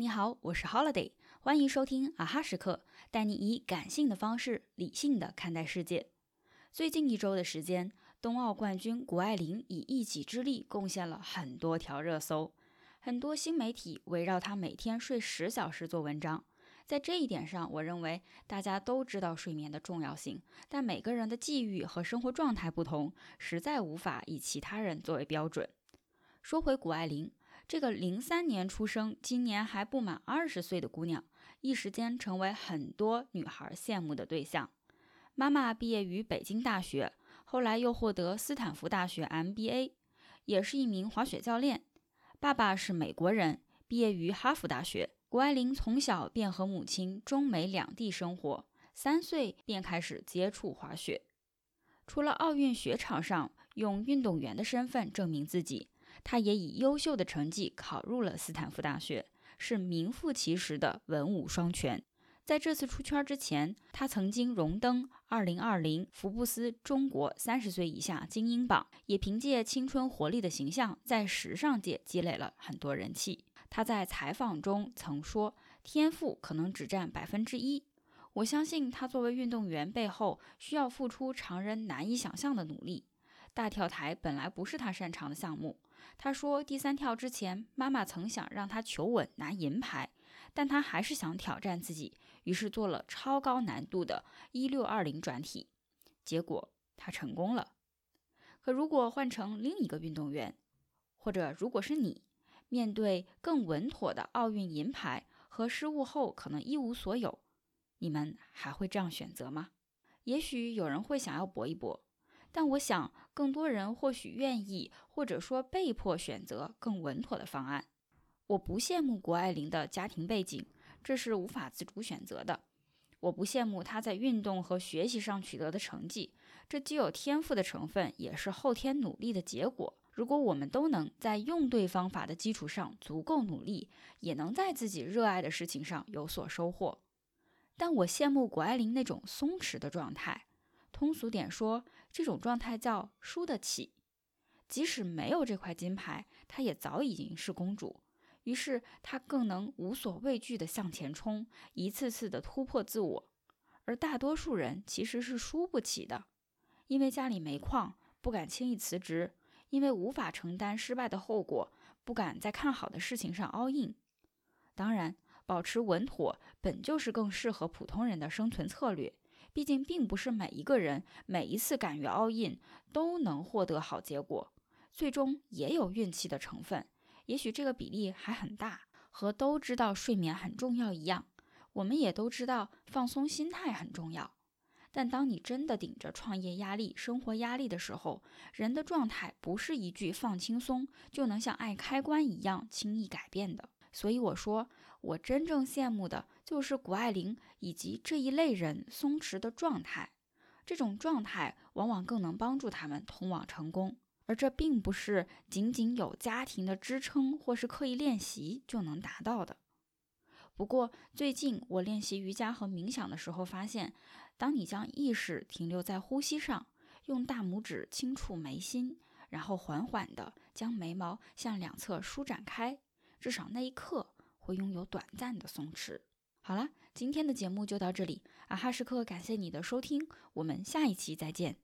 你好，我是 Holiday，欢迎收听啊哈时刻，带你以感性的方式理性的看待世界。最近一周的时间，冬奥冠军谷爱凌以一己之力贡献了很多条热搜，很多新媒体围绕她每天睡十小时做文章。在这一点上，我认为大家都知道睡眠的重要性，但每个人的际遇和生活状态不同，实在无法以其他人作为标准。说回谷爱凌。这个零三年出生、今年还不满二十岁的姑娘，一时间成为很多女孩羡慕的对象。妈妈毕业于北京大学，后来又获得斯坦福大学 MBA，也是一名滑雪教练。爸爸是美国人，毕业于哈佛大学。谷爱凌从小便和母亲中美两地生活，三岁便开始接触滑雪。除了奥运雪场上用运动员的身份证明自己。他也以优秀的成绩考入了斯坦福大学，是名副其实的文武双全。在这次出圈之前，他曾经荣登2020福布斯中国三十岁以下精英榜，也凭借青春活力的形象在时尚界积累了很多人气。他在采访中曾说：“天赋可能只占百分之一，我相信他作为运动员背后需要付出常人难以想象的努力。”大跳台本来不是他擅长的项目。他说，第三跳之前，妈妈曾想让他求稳拿银牌，但他还是想挑战自己，于是做了超高难度的1620转体，结果他成功了。可如果换成另一个运动员，或者如果是你，面对更稳妥的奥运银牌和失误后可能一无所有，你们还会这样选择吗？也许有人会想要搏一搏。但我想，更多人或许愿意，或者说被迫选择更稳妥的方案。我不羡慕谷爱凌的家庭背景，这是无法自主选择的。我不羡慕她在运动和学习上取得的成绩，这既有天赋的成分，也是后天努力的结果。如果我们都能在用对方法的基础上足够努力，也能在自己热爱的事情上有所收获。但我羡慕谷爱凌那种松弛的状态。通俗点说，这种状态叫输得起。即使没有这块金牌，她也早已经是公主。于是她更能无所畏惧地向前冲，一次次地突破自我。而大多数人其实是输不起的，因为家里煤矿，不敢轻易辞职；因为无法承担失败的后果，不敢在看好的事情上 all in。当然，保持稳妥本就是更适合普通人的生存策略。毕竟，并不是每一个人每一次敢于 all in 都能获得好结果，最终也有运气的成分。也许这个比例还很大。和都知道睡眠很重要一样，我们也都知道放松心态很重要。但当你真的顶着创业压力、生活压力的时候，人的状态不是一句放轻松就能像按开关一样轻易改变的。所以我说，我真正羡慕的就是谷爱凌以及这一类人松弛的状态。这种状态往往更能帮助他们通往成功，而这并不是仅仅有家庭的支撑或是刻意练习就能达到的。不过最近我练习瑜伽和冥想的时候发现，当你将意识停留在呼吸上，用大拇指轻触眉心，然后缓缓地将眉毛向两侧舒展开。至少那一刻会拥有短暂的松弛。好了，今天的节目就到这里，啊哈时刻感谢你的收听，我们下一期再见。